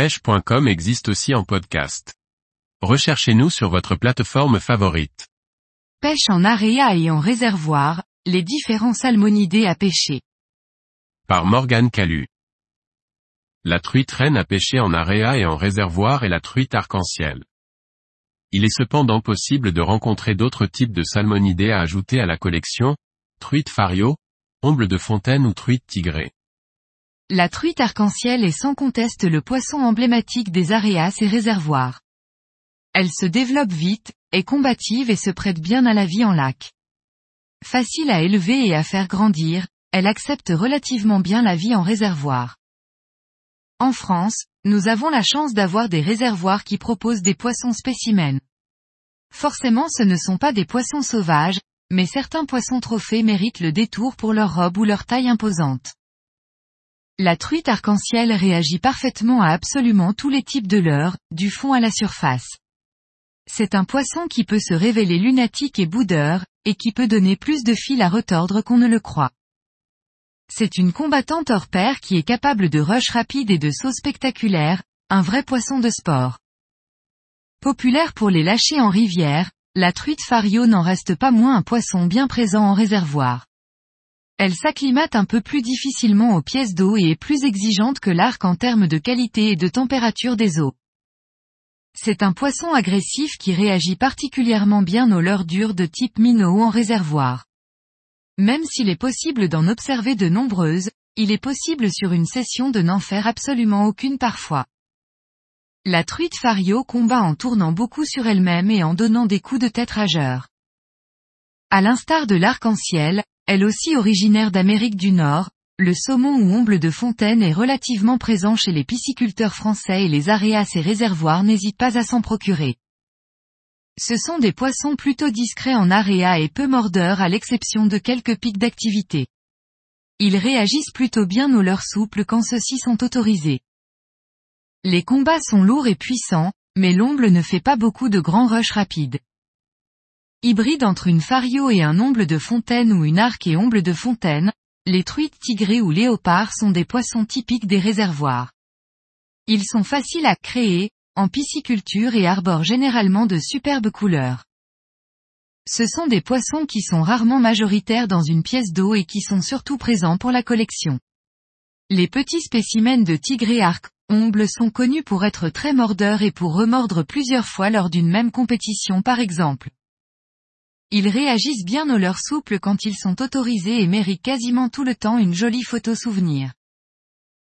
pêche.com existe aussi en podcast. Recherchez-nous sur votre plateforme favorite. Pêche en aréa et en réservoir, les différents salmonidés à pêcher. Par Morgane Calu. La truite reine à pêcher en aréa et en réservoir est la truite arc-en-ciel. Il est cependant possible de rencontrer d'autres types de salmonidés à ajouter à la collection, truite fario, omble de fontaine ou truite tigrée. La truite arc-en-ciel est sans conteste le poisson emblématique des aréas et réservoirs. Elle se développe vite, est combative et se prête bien à la vie en lac. Facile à élever et à faire grandir, elle accepte relativement bien la vie en réservoir. En France, nous avons la chance d'avoir des réservoirs qui proposent des poissons spécimens. Forcément ce ne sont pas des poissons sauvages, mais certains poissons trophées méritent le détour pour leur robe ou leur taille imposante. La truite arc-en-ciel réagit parfaitement à absolument tous les types de leurres, du fond à la surface. C'est un poisson qui peut se révéler lunatique et boudeur, et qui peut donner plus de fil à retordre qu'on ne le croit. C'est une combattante hors pair qui est capable de rush rapide et de sauts spectaculaires, un vrai poisson de sport. Populaire pour les lâcher en rivière, la truite fario n'en reste pas moins un poisson bien présent en réservoir. Elle s'acclimate un peu plus difficilement aux pièces d'eau et est plus exigeante que l'arc en termes de qualité et de température des eaux. C'est un poisson agressif qui réagit particulièrement bien aux leurres dures de type minnow en réservoir. Même s'il est possible d'en observer de nombreuses, il est possible sur une session de n'en faire absolument aucune parfois. La truite fario combat en tournant beaucoup sur elle-même et en donnant des coups de tête rageurs. À l'instar de l'arc-en-ciel, elle aussi originaire d'Amérique du Nord, le saumon ou omble de fontaine est relativement présent chez les pisciculteurs français et les aréas et réservoirs n'hésitent pas à s'en procurer. Ce sont des poissons plutôt discrets en aréa et peu mordeurs à l'exception de quelques pics d'activité. Ils réagissent plutôt bien aux leurs souples quand ceux-ci sont autorisés. Les combats sont lourds et puissants, mais l'omble ne fait pas beaucoup de grands rushs rapides. Hybride entre une fario et un omble de fontaine ou une arc et omble de fontaine, les truites tigrées ou léopards sont des poissons typiques des réservoirs. Ils sont faciles à créer, en pisciculture et arborent généralement de superbes couleurs. Ce sont des poissons qui sont rarement majoritaires dans une pièce d'eau et qui sont surtout présents pour la collection. Les petits spécimens de tigré arc, omble sont connus pour être très mordeurs et pour remordre plusieurs fois lors d'une même compétition par exemple. Ils réagissent bien aux leurs souples quand ils sont autorisés et méritent quasiment tout le temps une jolie photo souvenir.